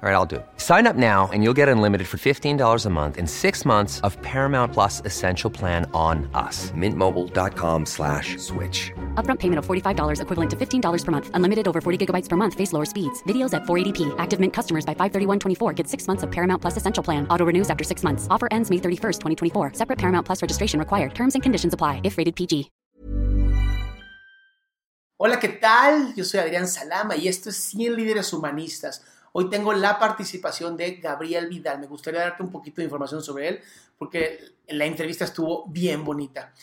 All right, I'll do it. Sign up now and you'll get unlimited for $15 a month in six months of Paramount Plus Essential Plan on us. Mintmobile.com slash switch. Upfront payment of $45 equivalent to $15 per month. Unlimited over 40 gigabytes per month. Face lower speeds. Videos at 480p. Active Mint customers by 531.24 get six months of Paramount Plus Essential Plan. Auto renews after six months. Offer ends May 31st, 2024. Separate Paramount Plus registration required. Terms and conditions apply if rated PG. Hola, ¿qué tal? Yo soy Adrián Salama y esto es 100 Líderes Humanistas Hoy tengo la participación de Gabriel Vidal. Me gustaría darte un poquito de información sobre él porque la entrevista estuvo bien bonita.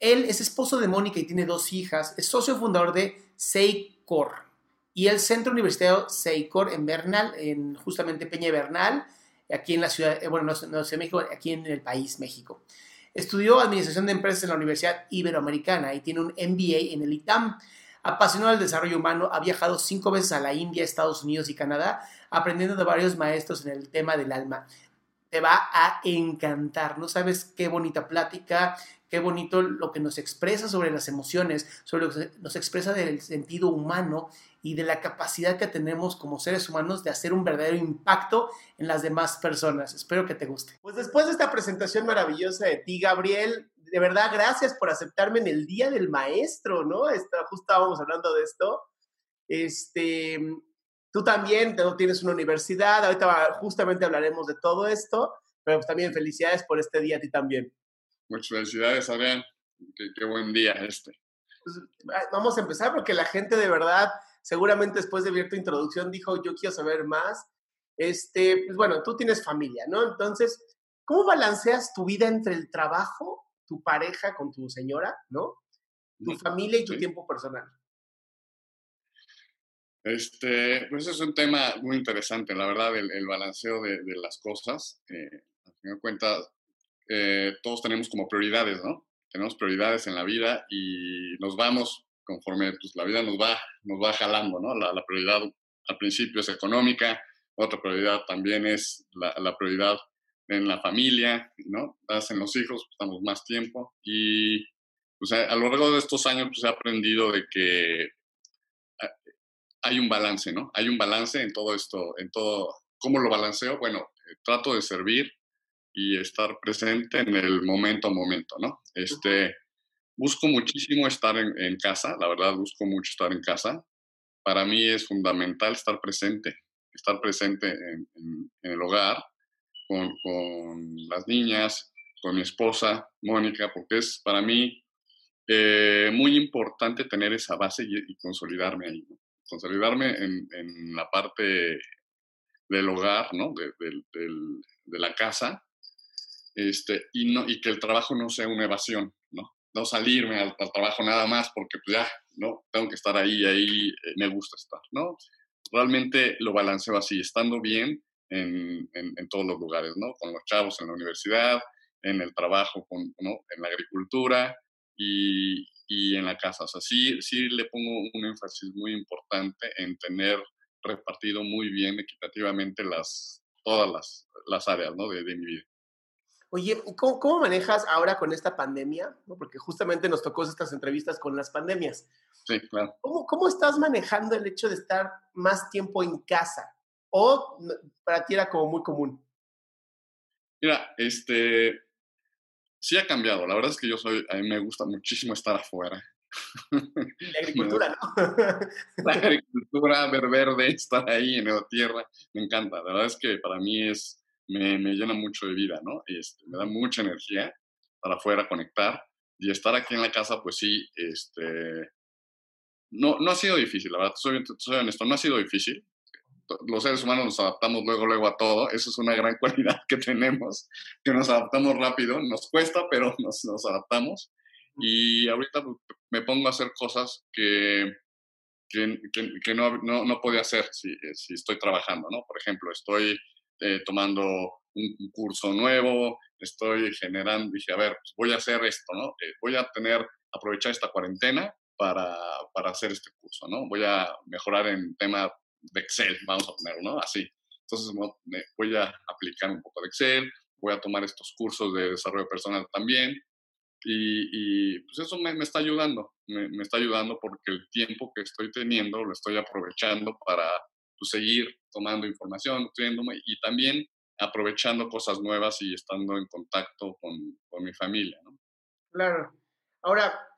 Él es esposo de Mónica y tiene dos hijas. Es socio fundador de Seicor y el Centro Universitario Seicor en Bernal, en justamente Peña Bernal, aquí en la ciudad, eh, bueno, no, sé, México, aquí en el país, México. Estudió Administración de Empresas en la Universidad Iberoamericana y tiene un MBA en el ITAM. Apasionado del desarrollo humano, ha viajado cinco veces a la India, Estados Unidos y Canadá, aprendiendo de varios maestros en el tema del alma. Te va a encantar, no sabes qué bonita plática, qué bonito lo que nos expresa sobre las emociones, sobre lo que nos expresa del sentido humano y de la capacidad que tenemos como seres humanos de hacer un verdadero impacto en las demás personas. Espero que te guste. Pues después de esta presentación maravillosa de ti, Gabriel, de verdad, gracias por aceptarme en el Día del Maestro, ¿no? Está, justo estábamos hablando de esto. Este, tú también tienes una universidad, ahorita justamente hablaremos de todo esto, pero pues también felicidades por este día a ti también. Muchas felicidades, Adrián. Qué, buen día este. Pues, vamos a empezar porque la gente de verdad, seguramente después de ver tu introducción, dijo, yo quiero saber más. Este, pues bueno, tú tienes familia, ¿no? Entonces, ¿cómo balanceas tu vida entre el trabajo tu pareja con tu señora, ¿no? Tu familia y tu tiempo personal. Este, pues es un tema muy interesante, la verdad, el, balanceo de, las cosas. Eh, al final de cuentas, eh, todos tenemos como prioridades, ¿no? Tenemos prioridades en la vida y nos vamos conforme pues, la vida nos va, nos va jalando, ¿no? La, prioridad al principio es económica, otra prioridad también es la, la prioridad en la familia, ¿no? en los hijos, pues, estamos más tiempo. Y pues, a, lo largo de estos años pues, he aprendido de que ah, hay un balance, ¿no? Hay un balance en todo esto, en todo. ¿Cómo lo balanceo? Bueno, eh, trato de servir y estar presente en el momento a momento, ¿no? Este, busco muchísimo estar en, casa, la verdad, busco mucho estar en casa. Para mí es fundamental estar presente, estar presente en el hogar con, las niñas, con mi esposa, Mónica, porque es para mí eh, muy importante tener esa base y, consolidarme ahí, consolidarme en, la parte del hogar, ¿no? De, la casa, este, y, no, y que el trabajo no sea una evasión, ¿no? No salirme al, trabajo nada más porque pues ya, ¿no? Tengo que estar ahí, ahí eh, me gusta estar, ¿no? Realmente lo balanceo así, estando bien, en, en, todos los lugares, ¿no? Con los chavos en la universidad, en el trabajo, con, ¿no? en la agricultura y, y, en la casa. O sea, sí, sí le pongo un énfasis muy importante en tener repartido muy bien, equitativamente, las, todas las, las áreas ¿no? de, de mi vida. Oye, ¿cómo, ¿cómo, manejas ahora con esta pandemia? ¿no? Porque justamente nos tocó estas entrevistas con las pandemias. Sí, claro. ¿Cómo, ¿Cómo, estás manejando el hecho de estar más tiempo en casa? ¿O para ti era como muy común? Mira, este, sí ha cambiado. La verdad es que yo soy, a mí me gusta muchísimo estar afuera. La agricultura, ¿no? La agricultura, ver verde, estar ahí en la tierra, me encanta. La verdad es que para mí es, me, me llena mucho de vida, ¿no? Este, me da mucha energía para afuera conectar. y estar aquí en la casa, pues sí, este, no, no ha sido difícil, la verdad, soy, soy honesto, no ha sido difícil. Los seres humanos nos adaptamos luego, luego a todo. Eso es una gran cualidad que tenemos, que nos adaptamos rápido. Nos cuesta, pero nos, nos adaptamos. Y ahorita pues, me pongo a hacer cosas que, que, que, no, no, no, podía hacer si, si, estoy trabajando, ¿no? Por ejemplo, estoy eh, tomando un, un, curso nuevo, estoy generando, dije, a ver, pues voy a hacer esto, ¿no? Eh, voy a tener, aprovechar esta cuarentena para, para, hacer este curso, ¿no? Voy a mejorar en tema de Excel, vamos a ponerlo, ¿no? Así. Entonces voy a aplicar un poco de Excel, voy a tomar estos cursos de desarrollo personal también, y, y, pues eso me, me está ayudando, me, me, está ayudando porque el tiempo que estoy teniendo lo estoy aprovechando para pues, seguir tomando información, nutriéndome y también aprovechando cosas nuevas y estando en contacto con, con mi familia. ¿no? Claro. Ahora,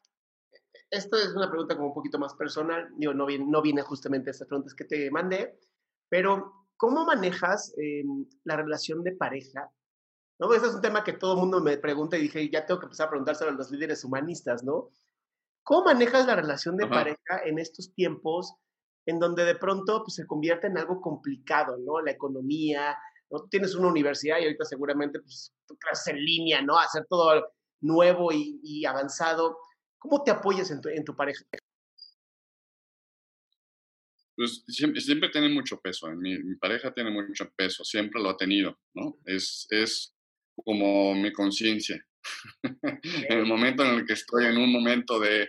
esto es una pregunta como un poquito más personal, Digo, no, viene, no viene justamente a estas preguntas que te mandé, pero ¿cómo manejas eh, la relación de pareja ¿no? Ese es un tema que todo el mundo me pregunta y dije, ya tengo que empezar a preguntárselo a los líderes humanistas, ¿no? ¿Cómo manejas la relación de Ajá. pareja en estos tiempos en donde de pronto pues, se convierte en algo complicado, ¿no? La economía, ¿no? Tú tienes una universidad y ahorita seguramente pues, tú clases en línea, ¿no? Hacer todo nuevo y, y avanzado. ¿Cómo te apoyas en tu, pareja? Pues siempre, tiene mucho peso. Mi, mi, pareja tiene mucho peso, siempre lo ha tenido, ¿no? Es, es como mi conciencia. en el momento en el que estoy en un momento de,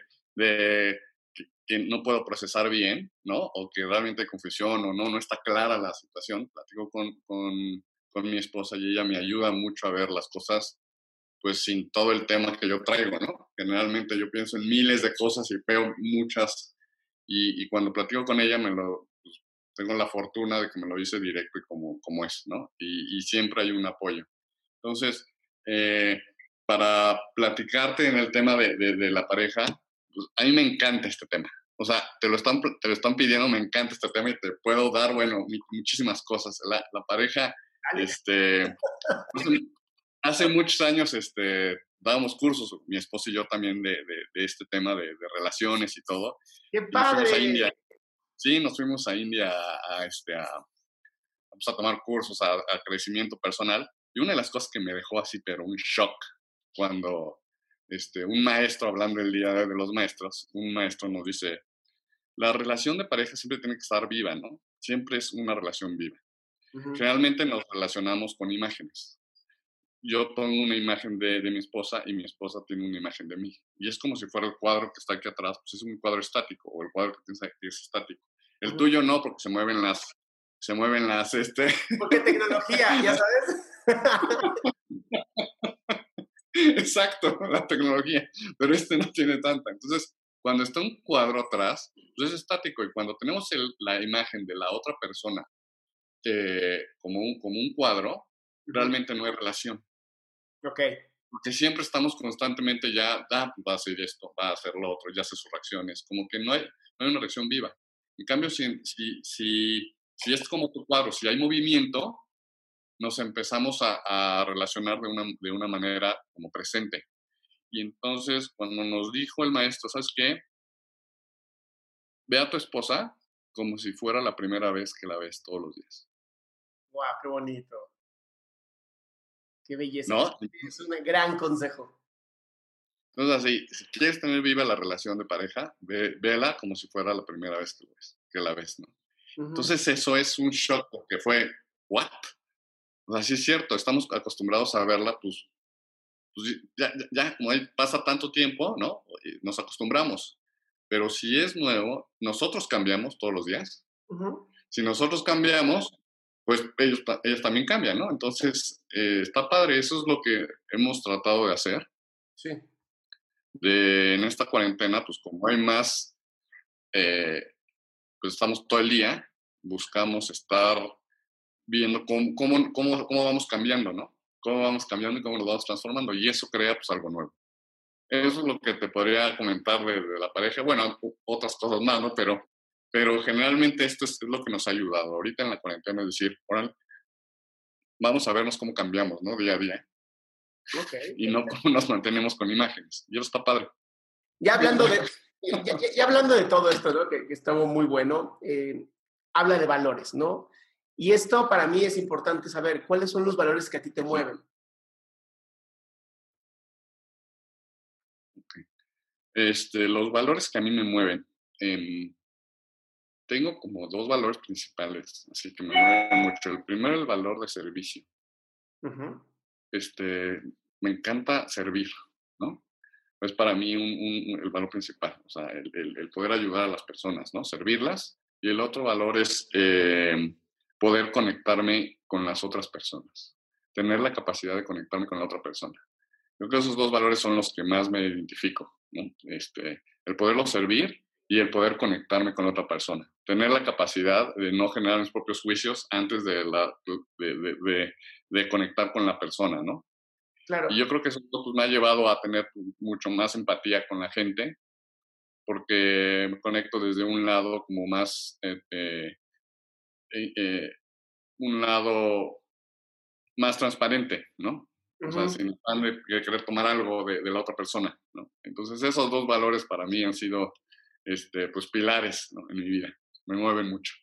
que, no puedo procesar bien, ¿no? O que realmente hay confusión o no, no está clara la situación, platico con, con, con mi esposa y ella me ayuda mucho a ver las cosas pues sin todo el tema que yo traigo, ¿no? Generalmente yo pienso en miles de cosas y veo muchas y, y cuando platico con ella me lo, pues, tengo la fortuna de que me lo dice directo y como, como es, ¿no? Y, y siempre hay un apoyo. Entonces, eh, para platicarte en el tema de, de, de la pareja, pues a mí me encanta este tema. O sea, te lo, están, te lo están pidiendo, me encanta este tema y te puedo dar, bueno, muchísimas cosas. La, la pareja, Dale. este, hace muchos años, este, dábamos cursos, mi esposo y yo también, de, de, de este tema de, relaciones y todo. ¡Qué padre! Nos a India. Sí, nos fuimos a India a, a este, a, pues a tomar cursos, a, a crecimiento personal. Y una de las cosas que me dejó así, pero un shock, cuando este, un maestro, hablando el día de los maestros, un maestro nos dice, la relación de pareja siempre tiene que estar viva, ¿no? Siempre es una relación viva. Uh -huh. Generalmente nos relacionamos con imágenes. Yo pongo una imagen de, de, mi esposa y mi esposa tiene una imagen de mí. Y es como si fuera el cuadro que está aquí atrás, pues es un cuadro estático, o el cuadro que tienes aquí es estático. El uh -huh. tuyo no, porque se mueven las, se mueven las, este... Porque tecnología, ya sabes. Exacto, la tecnología, pero este no tiene tanta. Entonces, cuando está un cuadro atrás, pues es estático y cuando tenemos el, la imagen de la otra persona eh, como, un, como un cuadro, realmente no hay relación. Ok. Porque siempre estamos constantemente ya, ah, va a hacer esto, va a hacer lo otro, ya hace sus reacciones, como que no hay, no hay una reacción viva. En cambio, si, si, si, si es como tu cuadro, si hay movimiento, nos empezamos a, a relacionar de una, de una, manera como presente. Y entonces, cuando nos dijo el maestro, ¿sabes qué? Ve a tu esposa como si fuera la primera vez que la ves todos los días. ¡Wow! ¡Qué bonito! ¡Qué belleza! ¿No? Es un gran consejo. Entonces, así, si quieres tener viva la relación de pareja, ve, vela como si fuera la primera vez que, ves, que la ves, ¿no? Uh -huh. Entonces, eso es un shock porque fue, ¿what? O sea, sí es cierto, estamos acostumbrados a verla, pues, pues ya, ya, como ahí pasa tanto tiempo, ¿no? Nos acostumbramos. Pero si es nuevo, nosotros cambiamos todos los días. Uh -huh. Si nosotros cambiamos, pues ellos, ellos también cambian, ¿no? Entonces, eh, está padre, eso es lo que hemos tratado de hacer. Sí. De, en esta cuarentena, pues como hay más, eh, pues estamos todo el día, buscamos estar viendo cómo, cómo, cómo, cómo vamos cambiando, ¿no? Cómo vamos cambiando y cómo nos vamos transformando. Y eso crea pues algo nuevo. Eso es lo que te podría comentar de, de la pareja. Bueno, otras cosas más, ¿no? Pero, pero generalmente esto es, es, lo que nos ha ayudado. Ahorita en la cuarentena es decir, vamos a vernos cómo cambiamos, ¿no? Día a día. y no cómo nos mantenemos con imágenes. Y eso está padre. Ya hablando de, ya, hablando de todo esto, ¿no? que, que estuvo muy bueno, eh, habla de valores, ¿no? Y esto para mí es importante saber cuáles son los valores que a ti te mueven. Este, los valores que a mí me mueven. Em, tengo como dos valores principales, así que me mueven mucho. El primero, el valor de servicio. este, me encanta servir, ¿no? Es para mí un, el valor principal, o sea, el, el, poder ayudar a las personas, ¿no? Servirlas. Y el otro valor es eh, poder conectarme con las otras personas, tener la capacidad de conectarme con la otra persona. Yo creo que esos dos valores son los que más me identifico, este, el poderlo servir y el poder conectarme con otra persona. Tener la capacidad de no generar mis propios juicios antes de, la, de, de, conectar con la persona, ¿no? Claro. Y yo creo que eso pues, me ha llevado a tener mucho más empatía con la gente, porque me conecto desde un lado como más eh, eh, eh, un lado más transparente, ¿no? O sea, sin de querer tomar algo de, la otra persona, ¿no? Entonces, esos dos valores para mí han sido, este, pues, pilares en mi vida. Me mueven mucho.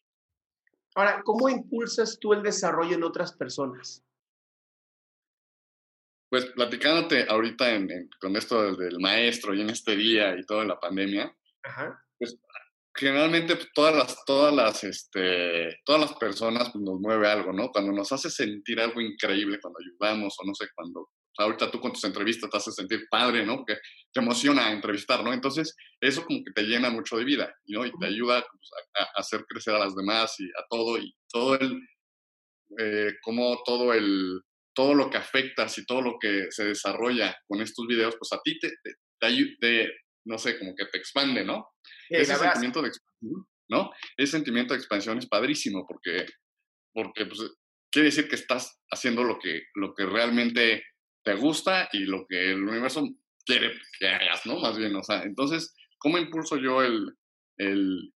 Ahora, ¿cómo impulsas tú el desarrollo en otras personas? Pues platicándote ahorita con esto del, maestro y en este día y toda la pandemia, pues generalmente pues, todas las, todas las, este, todas las personas pues, nos mueve algo, ¿no? Cuando nos hace sentir algo increíble, cuando ayudamos o no sé, cuando ahorita tú con tus entrevistas te hace sentir padre, ¿no? Porque te emociona entrevistar, ¿no? Entonces, eso como que te llena mucho de vida, ¿no? Y te ayuda pues, a, hacer crecer a las demás y a todo, y todo el, eh, como todo el, todo lo que afectas y todo lo que se desarrolla con estos videos, pues a ti te, te, te, no sé, como que te expande, ¿no? Ese sentimiento de expansión, ¿no? Ese sentimiento de expansión es padrísimo porque, porque pues, quiere decir que estás haciendo lo que, lo que realmente te gusta y lo que el universo quiere que hagas, ¿no? Más bien, o sea, entonces, ¿cómo impulso yo el, el,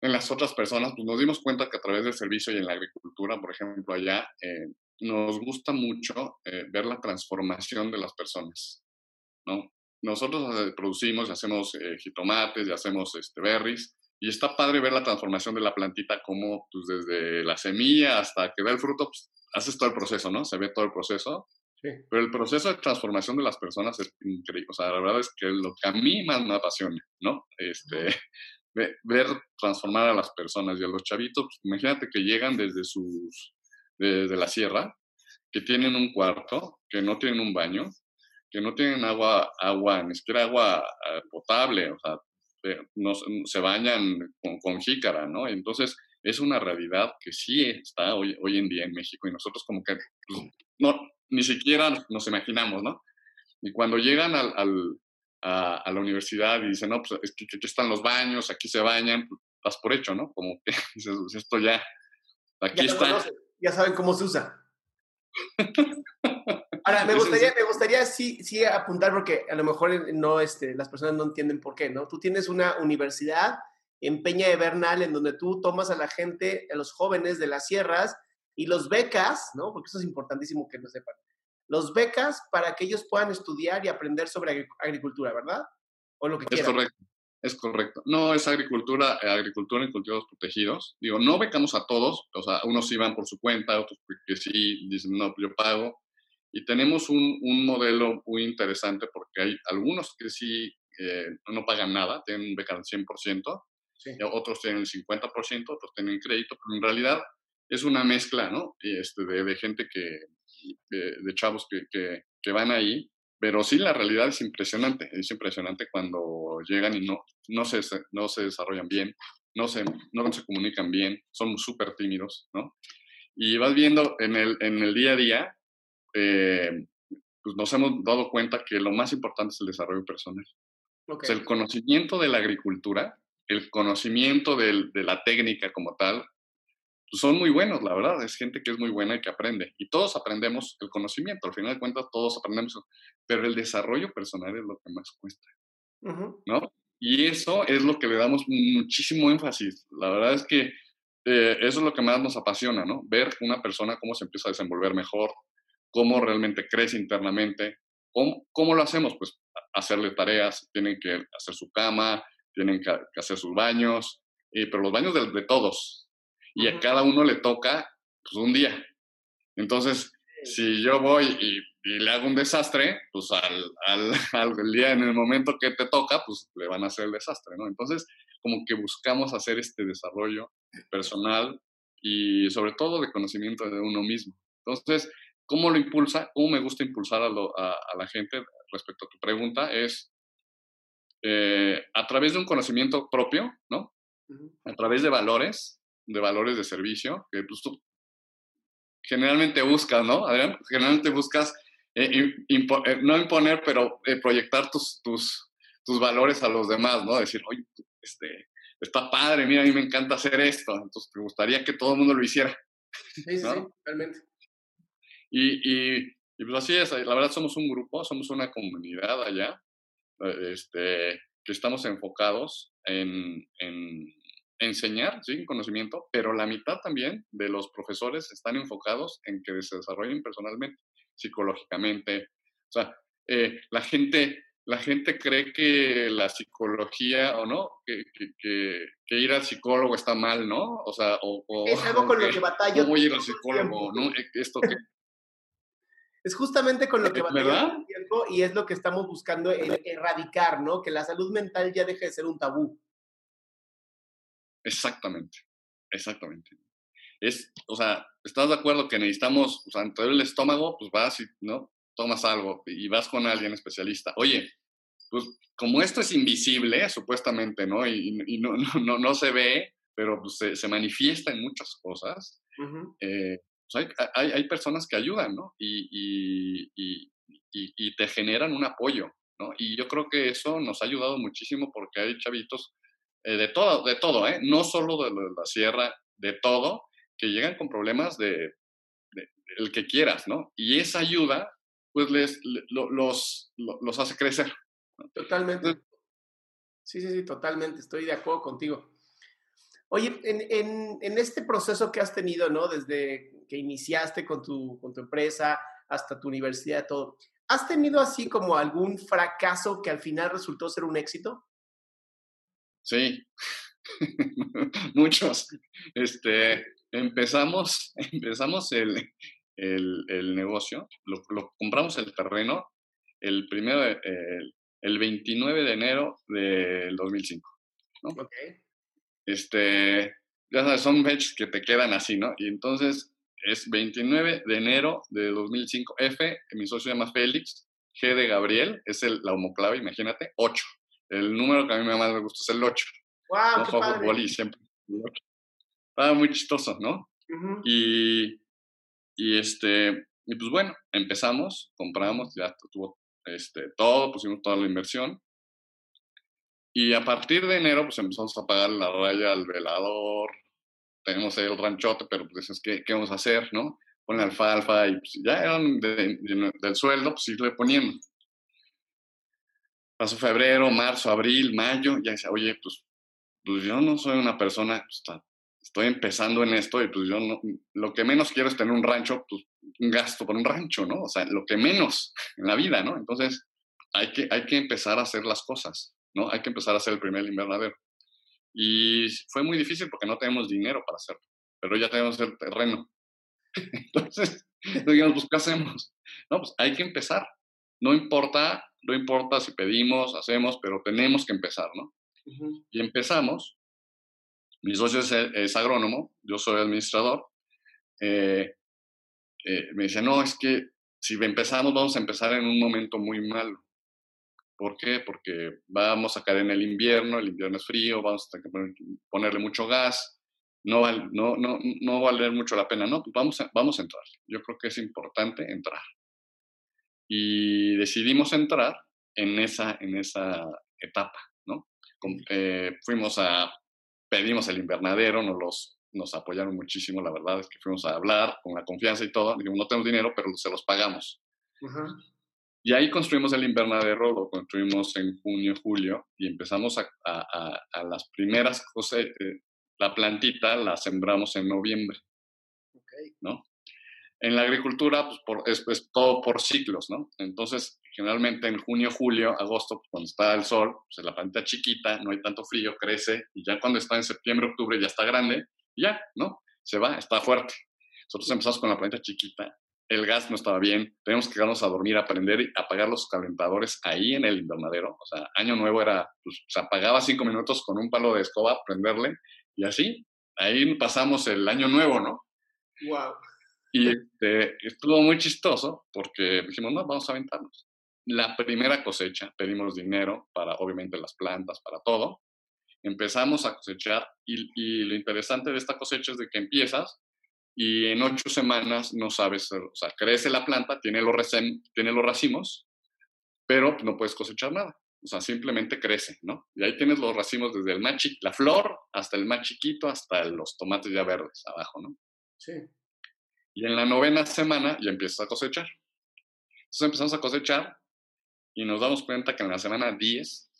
en las otras personas? Pues nos dimos cuenta que a través del servicio y en la agricultura, por ejemplo, allá, eh, nos gusta mucho eh, ver la transformación de las personas, ¿no? nosotros producimos y hacemos eh, jitomates y hacemos este, berries. Y está padre ver la transformación de la plantita, como pues, desde la semilla hasta que da el fruto, pues, haces todo el proceso, ¿no? Se ve todo el proceso. Sí. Pero el proceso de transformación de las personas es increíble. O sea, la verdad es que es lo que a mí más me apasiona, ¿no? Este, ver transformar a las personas y a los chavitos. Pues, imagínate que llegan desde sus, desde la sierra, que tienen un cuarto, que no tienen un baño, que no tienen agua, agua, ni siquiera agua eh, potable, o sea, no, se bañan con, con, jícara, ¿no? Entonces, es una realidad que sí está hoy, hoy en día en México y nosotros como que pues, no, ni siquiera nos imaginamos, ¿no? Y cuando llegan al, al a, la universidad y dicen, no, pues aquí están los baños, aquí se bañan, pues, vas por hecho, ¿no? Como que dices, pues, esto ya, aquí está. ya saben cómo se usa. Ahora, me gustaría, me gustaría sí, sí apuntar porque a lo mejor no, este, las personas no entienden por qué, ¿no? Tú tienes una universidad en Peña de Bernal en donde tú tomas a la gente, a los jóvenes de las sierras y los becas, ¿no? Porque eso es importantísimo que lo sepan. Los becas para que ellos puedan estudiar y aprender sobre agricultura, ¿verdad? O lo que quieran. Es correcto. Es correcto. No, es agricultura, eh, agricultura en cultivos protegidos. Digo, no becamos a todos, o sea, unos sí van por su cuenta, otros que sí dicen, no, yo pago, y tenemos un, un, modelo muy interesante porque hay algunos que sí eh, no pagan nada, tienen beca al 100%, otros tienen el 50%, otros tienen crédito, pero en realidad es una mezcla, ¿no? Este, de, de gente que, de, chavos que, que, que, van ahí, pero sí la realidad es impresionante, es impresionante cuando llegan y no, no, se, no se desarrollan bien, no se, no se comunican bien, son súper tímidos, ¿no? Y vas viendo en el, en el día a día eh, pues nos hemos dado cuenta que lo más importante es el desarrollo personal. el conocimiento de la agricultura, el conocimiento de la técnica como tal, son muy buenos, la verdad. Es gente que es muy buena y que aprende. Y todos aprendemos el conocimiento. Al final de cuentas, todos aprendemos. Pero el desarrollo personal es lo que más cuesta. ¿No? Y eso es lo que le damos muchísimo énfasis. La verdad es que eh, eso es lo que más nos apasiona, ¿no? Ver una persona cómo se empieza a desenvolver mejor, cómo realmente crece internamente. ¿Cómo, cómo lo hacemos? Pues hacerle tareas, tienen que hacer su cama, tienen que, hacer sus baños, pero los baños de, de todos. Y a cada uno le toca pues, un día. Entonces, si yo voy y, le hago un desastre, pues al, al, al, día, en el momento que te toca, pues le van a hacer el desastre, ¿no? Entonces, como que buscamos hacer este desarrollo personal y sobre todo de conocimiento de uno mismo. Entonces, ¿cómo lo impulsa? ¿Cómo me gusta impulsar a, a, la gente respecto a tu pregunta? Es eh, a través de un conocimiento propio, ¿no? A través de valores, de valores de servicio, que pues, tú generalmente buscas, ¿no? Adrián, generalmente buscas eh, eh, no imponer, pero proyectar tus, tus, tus valores a los demás, ¿no? Decir, oye, este, está padre, mira, a mí me encanta hacer esto, entonces me gustaría que todo el mundo lo hiciera. Sí, sí, sí, realmente. Y, y, pues así es, la verdad somos un grupo, somos una comunidad allá, eh, este, que estamos enfocados en, en enseñar, sí, conocimiento, pero la mitad también de los profesores están enfocados en que se desarrollen personalmente, psicológicamente. O sea, eh, la gente la gente cree que la psicología o no, que, que, ir al psicólogo está mal, ¿no? O sea, o, es algo con lo que batallo. ¿Cómo ir al psicólogo? ¿no? E, esto que... Es justamente con lo que batalla el tiempo y es lo que estamos buscando erradicar, ¿no? Que la salud mental ya deje de ser un tabú. Exactamente, exactamente. Es, o sea, ¿estás de acuerdo que necesitamos, o sea, entre el estómago, pues vas y, ¿no? tomas algo y vas con alguien especialista, oye, pues como esto es invisible, supuestamente, ¿no? Y, no, no, no, se ve, pero pues, se, manifiesta en muchas cosas, eh, pues hay, hay, personas que ayudan, ¿no? Y, y, te generan un apoyo, ¿no? Y yo creo que eso nos ha ayudado muchísimo porque hay chavitos eh, de todo, de todo, ¿eh? No solo de, la sierra, de todo, que llegan con problemas de, de, el que quieras, ¿no? Y esa ayuda pues les, los, los hace crecer. Totalmente. Sí, sí, sí, totalmente. Estoy de acuerdo contigo. Oye, en, en, en, este proceso que has tenido, ¿no? Desde que iniciaste con tu, con tu empresa hasta tu universidad, todo, ¿has tenido así como algún fracaso que al final resultó ser un éxito? Sí, muchos. Este, empezamos, empezamos el, el, el negocio, lo, compramos el terreno el primero, el, el 29 de enero del 2005. ¿no? Okay. Este, ya sabes, son fechas que te quedan así, ¿no? Y entonces es 29 de enero de 2005. F, mi socio se llama Félix. G de Gabriel, es el, la homoclave, imagínate, 8. El número que a mí más me gusta es el 8. ¡Wow! No qué padre. siempre. Estaba muy chistoso, ¿no? Y y este, y pues bueno, empezamos, compramos, ya tuvo este, todo, pusimos toda la inversión. Y a partir de enero, pues empezamos a pagar la raya al velador. Tenemos ahí el ranchote, pero pues es que, ¿qué vamos a hacer, no? Con la alfalfa y pues ya eran del sueldo, pues irle poniendo. Pasó febrero, marzo, abril, mayo, ya decía, oye, pues, pues yo no soy una persona pues, estoy empezando en esto y pues yo no, lo que menos quiero es tener un rancho, pues un gasto por un rancho, ¿no? O sea, lo que menos en la vida, ¿no? Entonces, hay que, hay que empezar a hacer las cosas, ¿no? Hay que empezar a hacer el primer invernadero. Y fue muy difícil porque no tenemos dinero para hacerlo, pero ya tenemos el terreno. Entonces, digamos, pues, ¿qué hacemos? No, pues hay que empezar. No importa, no importa si pedimos, hacemos, pero tenemos que empezar, ¿no? Y empezamos mi socio es, agrónomo, yo soy administrador. Eh, eh, me dice, no, es que si empezamos, vamos a empezar en un momento muy malo. ¿Por qué? Porque vamos a caer en el invierno, el invierno es frío, vamos a ponerle mucho gas, no va, no, no, no va a valer mucho la pena. No, pues vamos a, vamos a entrar. Yo creo que es importante entrar. Y decidimos entrar en esa, en esa etapa, ¿no? Eh, fuimos a pedimos el invernadero, nos, los, nos apoyaron muchísimo, la verdad es que fuimos a hablar con la confianza y todo, dijimos, no tenemos dinero, pero se los pagamos. Y ahí construimos el invernadero, lo construimos en junio, julio, y empezamos a, a, a, las primeras cosas, eh, la plantita la sembramos en noviembre, okay. ¿no? En la agricultura, pues por, es, todo por ciclos, ¿no? Entonces, generalmente en junio, julio, agosto, pues, cuando está el sol, pues la planta chiquita, no hay tanto frío, crece, y ya cuando está en septiembre, octubre, ya está grande, ya, ¿no? Se va, está fuerte. Nosotros empezamos con la planta chiquita, el gas no estaba bien, tenemos que quedarnos a dormir, a aprender y apagar los calentadores ahí en el invernadero. O sea, año nuevo era, pues, se apagaba cinco minutos con un palo de escoba, prenderle, y así, ahí pasamos el año nuevo, ¿no? Wow. Y este, estuvo muy chistoso porque dijimos, no, vamos a aventarnos. La primera cosecha, pedimos dinero para, obviamente, las plantas, para todo. Empezamos a cosechar y, y lo interesante de esta cosecha es de que empiezas y en ocho semanas no sabes, o sea, crece la planta, tiene los, tiene los racimos, pero no puedes cosechar nada. O sea, simplemente crece, ¿no? Y ahí tienes los racimos desde el más la flor hasta el más chiquito, hasta los tomates ya verdes abajo, ¿no? Sí. Y en la novena semana ya empiezas a cosechar. Entonces empezamos a cosechar y nos damos cuenta que en la semana 10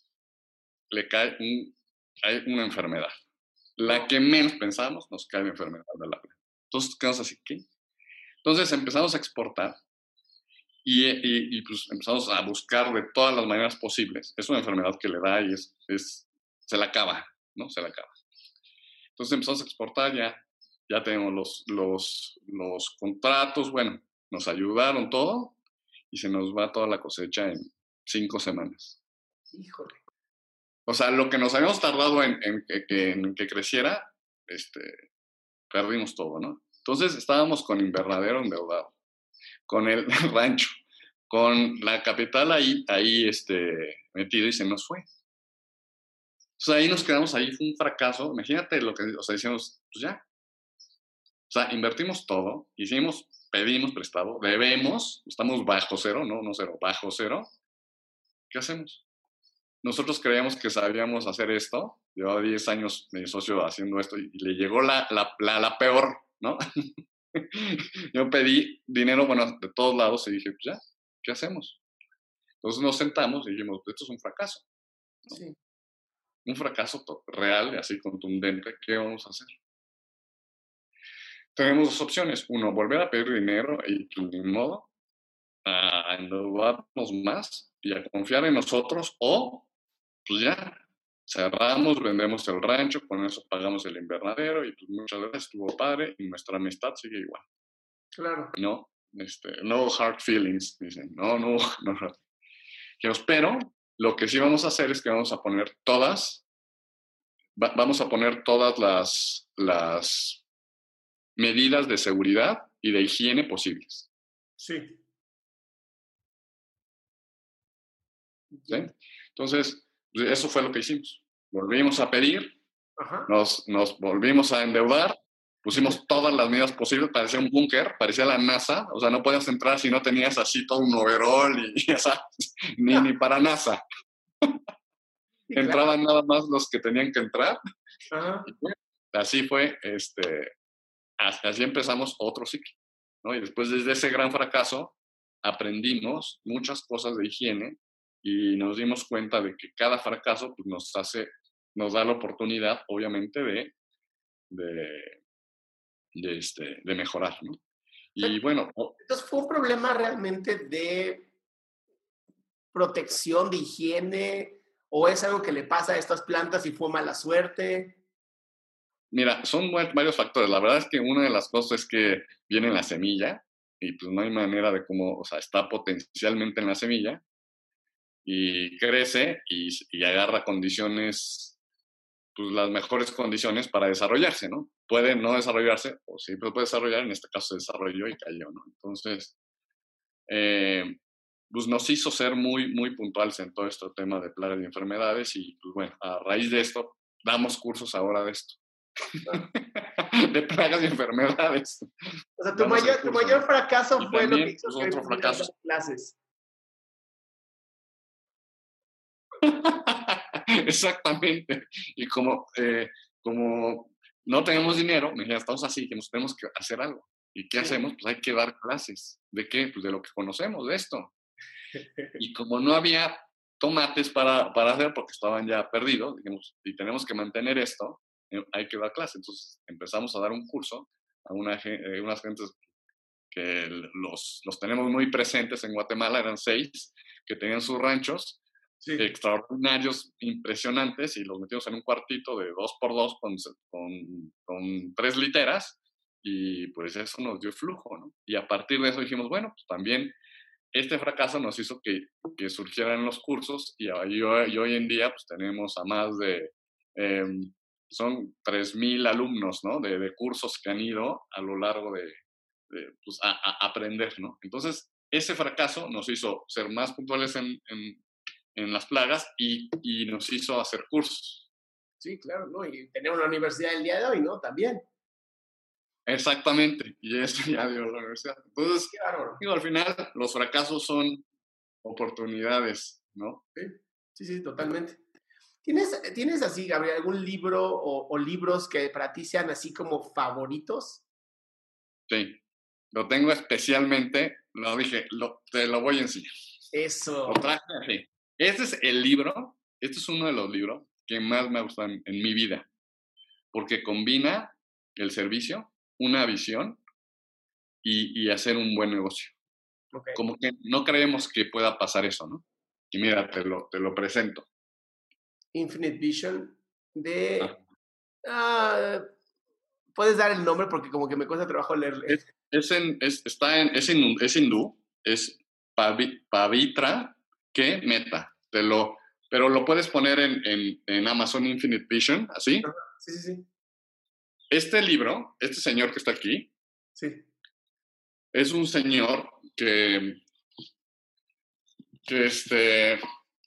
le cae un, hay una enfermedad. La que menos pensamos nos cae la enfermedad de la. Entonces quedamos así, ¿qué? Entonces empezamos a exportar y, y, pues empezamos a buscar de todas las maneras posibles. Es una enfermedad que le da y es, es, se la acaba, ¿no? Se la acaba. Entonces empezamos a exportar ya, ya tenemos los, los, los contratos, bueno, nos ayudaron todo y se nos va toda la cosecha en cinco semanas. Híjole. O sea, lo que nos habíamos tardado en, en, en que creciera, este, perdimos todo, ¿no? Entonces estábamos con invernadero endeudado, con el rancho, con la capital ahí, ahí este, metido y se nos fue. Entonces ahí nos quedamos, ahí fue un fracaso. Imagínate lo que, o sea, decíamos, pues ya. O sea, invertimos todo, hicimos, pedimos prestado, debemos, estamos bajo cero, no, no cero, bajo cero. ¿Qué hacemos? Nosotros creíamos que sabíamos hacer esto, llevaba 10 años mi socio haciendo esto y, le llegó la, la, la, la peor ¿no? Yo pedí dinero, bueno, de todos lados y dije, pues ya, ¿qué hacemos? Entonces nos sentamos y dijimos, esto es un fracaso. Un fracaso real, así contundente, ¿qué vamos a hacer? Tenemos dos opciones. Uno, volver a pedir dinero y ni modo, a endeudarnos más y a confiar en nosotros o, pues ya, cerramos, vendemos el rancho, con eso pagamos el invernadero y pues muchas veces estuvo padre y nuestra amistad sigue igual. Claro. No, este, no hard feelings, dicen, no, no, no. Pero lo que sí vamos a hacer es que vamos a poner todas, vamos a poner todas las, las medidas de seguridad y de higiene posibles. Sí. ¿Sí? Entonces, eso fue lo que hicimos. Volvimos a pedir, Nos, nos volvimos a endeudar, pusimos todas las medidas posibles, parecía un búnker, parecía la NASA, o sea, no podías entrar si no tenías así todo un overall y, ni, ni para NASA. Entraban nada más los que tenían que entrar. así fue, este, así empezamos otro ciclo. ¿no? Y después desde ese gran fracaso aprendimos muchas cosas de higiene y nos dimos cuenta de que cada fracaso pues, nos hace, nos da la oportunidad, obviamente, de, de, de, este, de mejorar, ¿no? Y bueno. Entonces, ¿fue un problema realmente de protección, de higiene, o es algo que le pasa a estas plantas y fue mala suerte? Mira, son varios factores. La verdad es que una de las cosas es que viene en la semilla y pues no hay manera de cómo, o sea, está potencialmente en la semilla y crece y, y, agarra condiciones, pues las mejores condiciones para desarrollarse, ¿no? Puede no desarrollarse, o sí puede desarrollar, en este caso se desarrolló y cayó, ¿no? Entonces, eh, pues nos hizo ser muy, muy puntuales en todo este tema de plagas y enfermedades y, pues bueno, a raíz de esto, damos cursos ahora de esto. de plagas y enfermedades. O sea, tu, mayor, tu mayor, fracaso fue lo que hizo clases. Exactamente. Y como, eh, como no tenemos dinero, estamos así, que nos tenemos que hacer algo. ¿Y qué hacemos? Pues hay que dar clases. ¿De qué? Pues de lo que conocemos, de esto. Y como no había tomates para, para hacer, porque estaban ya perdidos, dijimos, y tenemos que mantener esto, hay que dar clases. Entonces empezamos a dar un curso a una, eh, unas gentes que los, los tenemos muy presentes en Guatemala, eran seis, que tenían sus ranchos extraordinarios, impresionantes, y los metimos en un cuartito de dos por dos con, con, con, tres literas, y pues eso nos dio flujo, ¿no? Y a partir de eso dijimos, bueno, pues también este fracaso nos hizo que, que surgieran los cursos, y, y, hoy en día pues tenemos a más de... Eh, son 3.000 alumnos, ¿no? De, de, cursos que han ido a lo largo de, de pues, a, a, aprender, ¿no? Entonces, ese fracaso nos hizo ser más puntuales en, en, en las plagas y, y, nos hizo hacer cursos. Sí, claro, ¿no? Y tener una universidad el día de hoy, ¿no? También. Exactamente, y eso ya dio la universidad. Entonces, claro. digo, al final los fracasos son oportunidades, ¿no? Sí, sí, sí totalmente. ¿Tienes, ¿Tienes así, Gabriel, algún libro o, o libros que para ti sean así como favoritos? Sí, lo tengo especialmente, lo dije, lo, te lo voy a enseñar. Eso. Lo traje así. Este es el libro, este es uno de los libros que más me gustan en, en mi vida, porque combina el servicio, una visión y, y hacer un buen negocio. Okay. Como que no creemos que pueda pasar eso, ¿no? Y mira, te lo, te lo presento. Infinite Vision de... Ah. Uh, Puedes dar el nombre porque como que me cuesta trabajo leerlo. Es, es, en, es, está en, es, es hindú, es Pavitra que Meta. Te lo, pero lo puedes poner en, en, en Amazon Infinite Vision, así. Sí, sí, sí. Este libro, este señor que está aquí, sí. es un señor que, que este,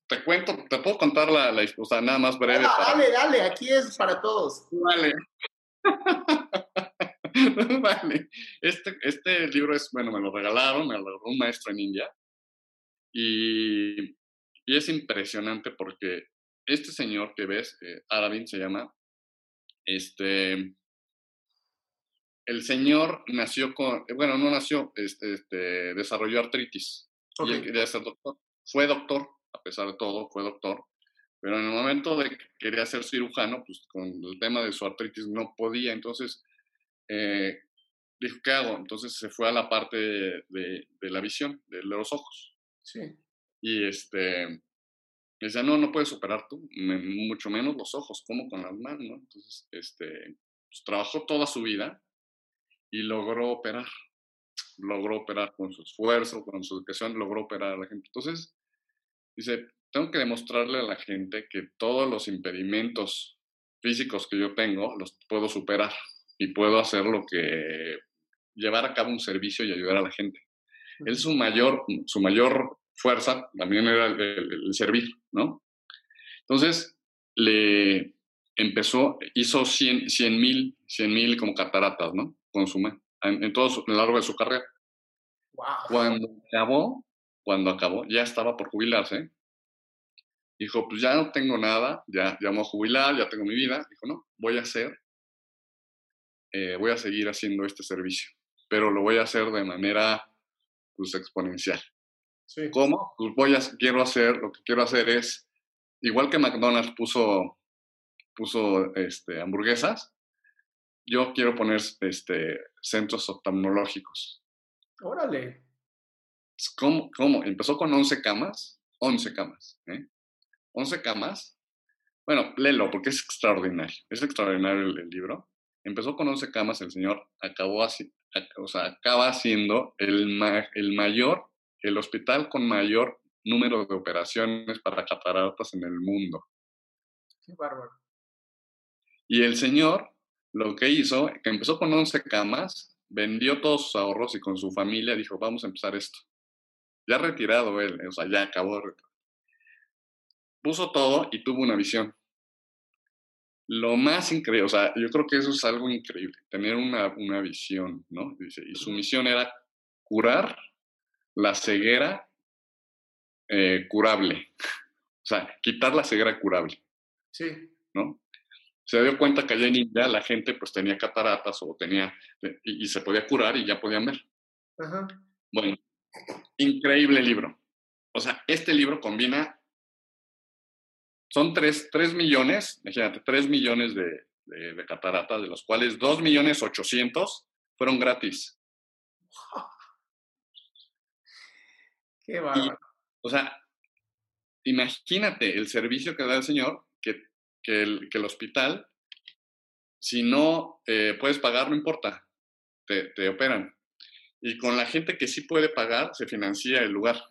te cuento, te puedo contar la, la o sea, nada más breve. Ah, para... Dale, dale, aquí es para todos. Vale. vale. Este, este libro es, bueno, me lo regalaron, me lo regaló un maestro en India. Y, y es impresionante porque este señor que ves, eh, se llama, este, el señor nació con, bueno, no nació, este, este desarrolló artritis. Okay. Y quería ser doctor. Fue doctor, a pesar de todo, fue doctor. Pero en el momento de que quería ser cirujano, pues con el tema de su artritis no podía. Entonces, eh, dijo, ¿qué hago? Entonces se fue a la parte de, de, de la visión, de los ojos. Sí. Y este, decía, no, no puedes operar tú, mucho menos los ojos, como con las manos, ¿no? Entonces, este, pues, trabajó toda su vida y logró operar. Logró operar con su esfuerzo, con su educación, logró operar a la gente. Entonces, dice, tengo que demostrarle a la gente que todos los impedimentos físicos que yo tengo los puedo superar y puedo hacer lo que llevar a cabo un servicio y ayudar a la gente. Él su mayor, su mayor fuerza también era el, el, el servir, ¿no? Entonces, le empezó, hizo 100 mil 100, mil como cataratas, ¿no? Consume en, en todo su, a lo largo de su carrera. Wow. Cuando acabó, cuando acabó, ya estaba por jubilarse, dijo, pues ya no tengo nada, ya, ya me voy a jubilar, ya tengo mi vida. Dijo, no, voy a hacer, eh, voy a seguir haciendo este servicio, pero lo voy a hacer de manera, pues, exponencial. Sí. ¿Cómo? Pues voy a, quiero hacer, lo que quiero hacer es, igual que McDonald's puso, puso este, hamburguesas, yo quiero poner este, centros oftalmológicos. Órale. ¿Cómo? ¿Cómo? Empezó con 11 camas, 11 camas, ¿eh? 11 camas. Bueno, léelo porque es extraordinario. Es extraordinario el, el, libro. Empezó con 11 camas, el señor acabó así, o sea, acaba siendo el, ma el mayor, el hospital con mayor número de operaciones para cataratas en el mundo. Qué bárbaro. Y el señor lo que hizo, que empezó con 11 camas, vendió todos sus ahorros y con su familia dijo, vamos a empezar esto. Ya retirado él, o sea, ya acabó puso todo y tuvo una visión. Lo más increíble, o sea, yo creo que eso es algo increíble, tener una, una visión, ¿no? Dice, y su misión era curar la ceguera eh, curable. o sea, quitar la ceguera curable. Sí. ¿No? Se dio cuenta que allá en India la gente pues tenía cataratas o tenía, y, y se podía curar y ya podían ver. Ajá. Bueno, increíble libro. O sea, este libro combina son 3, 3 millones, imagínate, 3 millones de, de, de, cataratas, de los cuales 2 millones 800 fueron gratis. Qué bárbaro. O sea, imagínate el servicio que da el señor, que, que, el, que el hospital, si no eh, puedes pagar, no importa, te, te, operan. Y con la gente que sí puede pagar, se financia el lugar.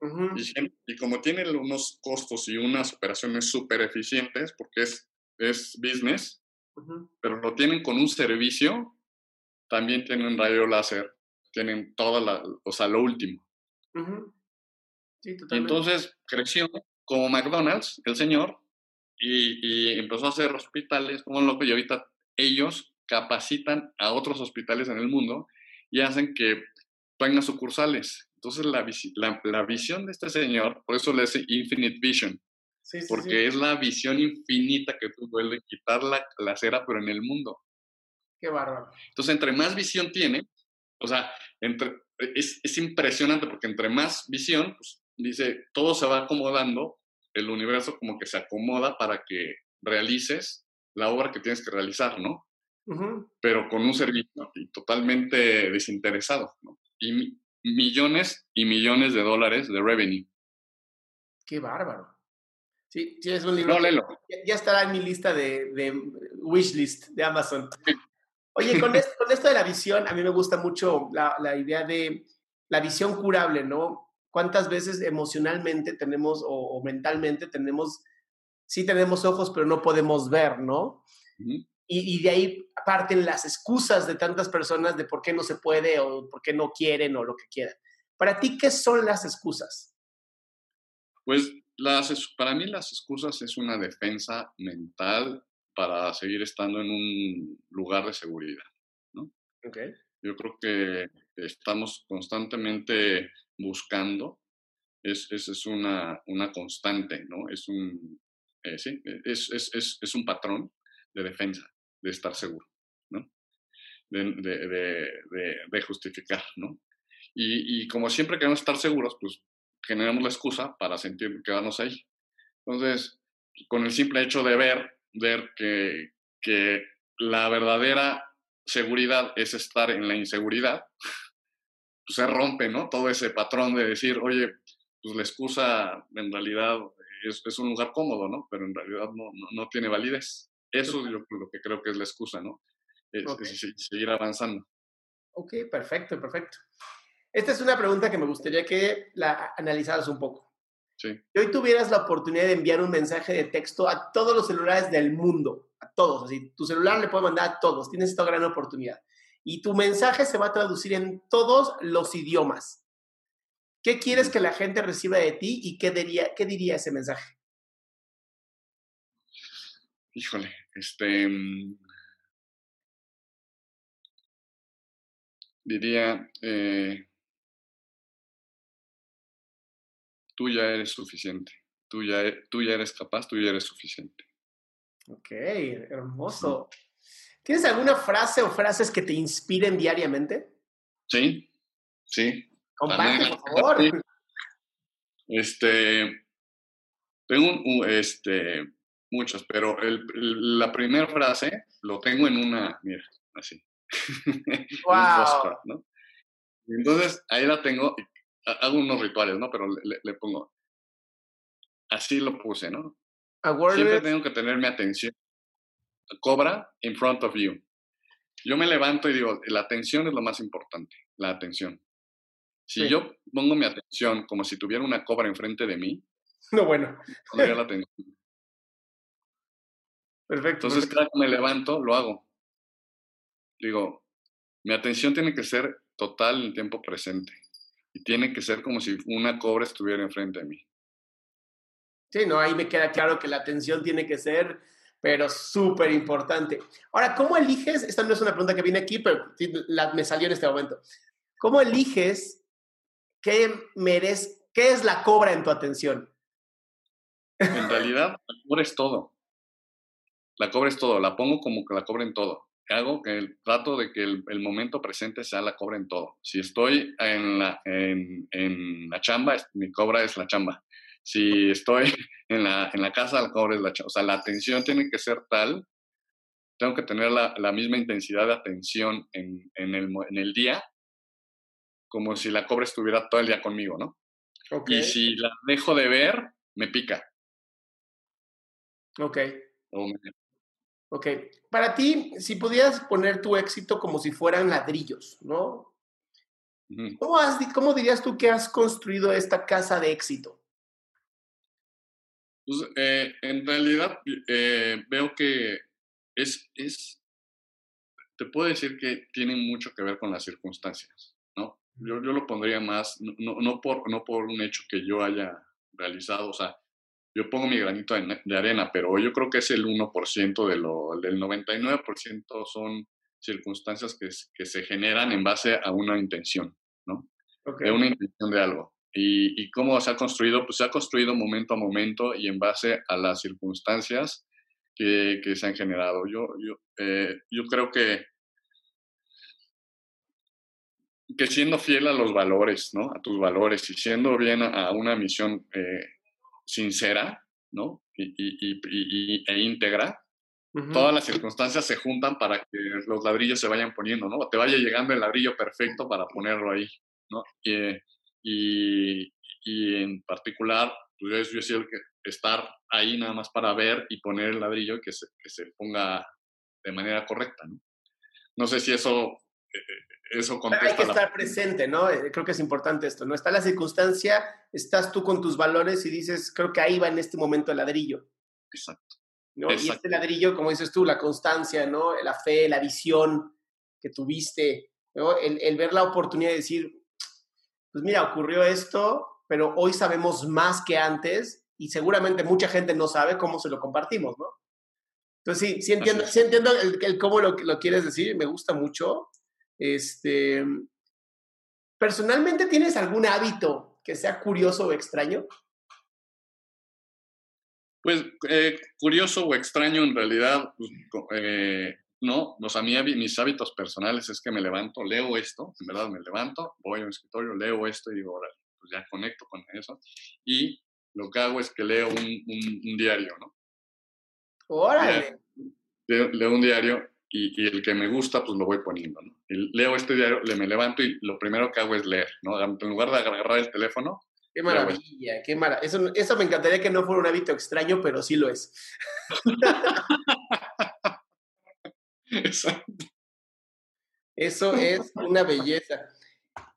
Uh -huh. y, y, como tienen unos costos y unas operaciones súper eficientes, porque es, es business, uh -huh. pero lo tienen con un servicio, también tienen rayo láser, tienen toda la, o sea, lo último. Uh -huh. Sí, y entonces creció como McDonald's, el señor, y, y, empezó a hacer hospitales como loco, y ahorita ellos capacitan a otros hospitales en el mundo y hacen que tengan sucursales. Entonces, la, la, la visión de este señor, por eso le dice Infinite Vision, sí, sí, porque sí. es la visión infinita que tú vuelves quitar la, la cera, pero en el mundo. Qué bárbaro. Entonces, entre más visión tiene, o sea, entre, es, es impresionante porque entre más visión, pues, dice, todo se va acomodando, el universo como que se acomoda para que realices la obra que tienes que realizar, ¿no? Uh -huh. Pero con un servicio totalmente desinteresado, ¿no? Y millones y millones de dólares de revenue. Qué bárbaro. Sí, sí es un libro. No, léelo. Ya, ya, estará en mi lista de, de wishlist de Amazon. Oye, con esto, con esto, de la visión, a mí me gusta mucho la, la, idea de la visión curable, ¿no? ¿Cuántas veces emocionalmente tenemos o, o, mentalmente tenemos, sí tenemos ojos, pero no podemos ver, ¿no? Uh -huh. Y, y, de ahí parten las excusas de tantas personas de por qué no se puede o por qué no quieren o lo que quieran. Para ti, ¿qué son las excusas? Pues las, para mí las excusas es una defensa mental para seguir estando en un lugar de seguridad. ¿no? Okay. Yo creo que estamos constantemente buscando, es, es, es una, una, constante, ¿no? Es un, eh, sí, es, es, es, es, un patrón de defensa, de estar seguro, ¿no? De, de, de, justificar, ¿no? Y, y, como siempre queremos estar seguros, pues generamos la excusa para sentir quedarnos ahí. Entonces, con el simple hecho de ver, ver que, que la verdadera seguridad es estar en la inseguridad, pues se rompe, ¿no? Todo ese patrón de decir, oye, pues la excusa en realidad es, es un lugar cómodo, ¿no? Pero en realidad no, no, no tiene validez. Eso es lo, lo, que creo que es la excusa, ¿no? Es, okay. es, es seguir avanzando. Ok, perfecto, perfecto. Esta es una pregunta que me gustaría que la analizaras un poco. Sí. Si hoy tuvieras la oportunidad de enviar un mensaje de texto a todos los celulares del mundo, a todos, así, tu celular le puede mandar a todos, tienes esta gran oportunidad. Y tu mensaje se va a traducir en todos los idiomas. ¿Qué quieres que la gente reciba de ti y qué diría, qué diría ese mensaje? Híjole, este. Diría. Eh, tú ya eres suficiente. Tú ya, tú ya eres capaz, tú ya eres suficiente. Ok, hermoso. ¿Tienes alguna frase o frases que te inspiren diariamente? Sí, sí. Comparte, por favor. Este, tengo un, este, muchos, pero el, el, la primera frase lo tengo en una, mira, así. Wow. un postcard, ¿no? Entonces, ahí la tengo, hago unos rituales, ¿no? Pero le, le pongo, así lo puse, ¿no? Siempre tengo que tener mi atención. Cobra in front of you. Yo me levanto y digo, la atención es lo más importante, la atención. Si sí. yo pongo mi atención como si tuviera una cobra enfrente de mí, no, bueno. pondría la atención. Perfecto. Entonces, perfecto. cada que me levanto, lo hago. Digo, mi atención tiene que ser total en el tiempo presente. Y tiene que ser como si una cobra estuviera enfrente de mí. Sí, no, ahí me queda claro que la atención tiene que ser, pero súper importante. Ahora, ¿cómo eliges? Esta no es una pregunta que viene aquí, pero la, me salió en este momento. ¿Cómo eliges qué merece, qué es la cobra en tu atención? En realidad, la cobra es todo. La cobra es todo. La pongo como que la cobra en todo. Hago que el, trato de que el, el, momento presente sea la cobra en todo. Si estoy en la, en, en la chamba, mi cobra es la chamba si estoy en la, en la casa, la cobra es la O sea, la atención tiene que ser tal, tengo que tener la, la misma intensidad de atención en, en, el, en el día como si la cobra estuviera todo el día conmigo, ¿no? Y si la dejo de ver, me pica. Ok. Ok. Para ti, si pudieras poner tu éxito como si fueran ladrillos, ¿no? ¿Cómo, has, ¿Cómo dirías tú que has construido esta casa de éxito? Pues, eh, en realidad eh, veo que es, es, te puedo decir que tiene mucho que ver con las circunstancias, ¿no? Yo, yo lo pondría más, no, no, por, no por un hecho que yo haya realizado, o sea, yo pongo mi granito de, arena, pero yo creo que es el 1% de lo, del 99% son circunstancias que, que, se generan en base a una intención, ¿no? De una intención de algo. Y, y, cómo se ha construido, pues se ha construido momento a momento y en base a las circunstancias que, que se han generado. Yo, yo, eh, yo creo que, que siendo fiel a los valores, ¿no? A tus valores y siendo bien a, una misión eh, sincera, ¿no? Y, y, y, e íntegra, todas las circunstancias se juntan para que los ladrillos se vayan poniendo, ¿no? Te vaya llegando el ladrillo perfecto para ponerlo ahí, ¿no? Y, y, en particular, pues yo, he sido el que estar ahí nada más para ver y poner el ladrillo que se, que se ponga de manera correcta, ¿no? No sé si eso, eso Hay que estar presente, ¿no? Eh, creo que es importante esto, ¿no? Está la circunstancia, estás tú con tus valores y dices, creo que ahí va en este momento el ladrillo. Exacto. ¿no? Y este ladrillo, como dices tú, la constancia, ¿no? La fe, la visión que tuviste, ¿no? El, el ver la oportunidad de decir, pues mira, ocurrió esto, pero hoy sabemos más que antes y seguramente mucha gente no sabe cómo se lo compartimos, ¿no? Entonces sí, sí entiendo, sí entiendo el, cómo lo, lo, quieres decir, me gusta mucho. Este, ¿Personalmente tienes algún hábito que sea curioso o extraño? Pues eh, curioso o extraño en realidad, pues, eh, no, o sea, mis hábitos personales es que me levanto, leo esto, en verdad me levanto, voy a un escritorio, leo esto y digo, órale, pues ya conecto con eso. Y lo que hago es que leo un, diario, ¿no? ¡Órale! Leo, un diario y, el que me gusta, pues lo voy poniendo, ¿no? leo este diario, le me levanto y lo primero que hago es leer, ¿no? En lugar de agarrar el teléfono. ¡Qué maravilla! ¡Qué maravilla! Eso, eso me encantaría que no fuera un hábito extraño, pero sí lo es. Exacto. Eso es una belleza.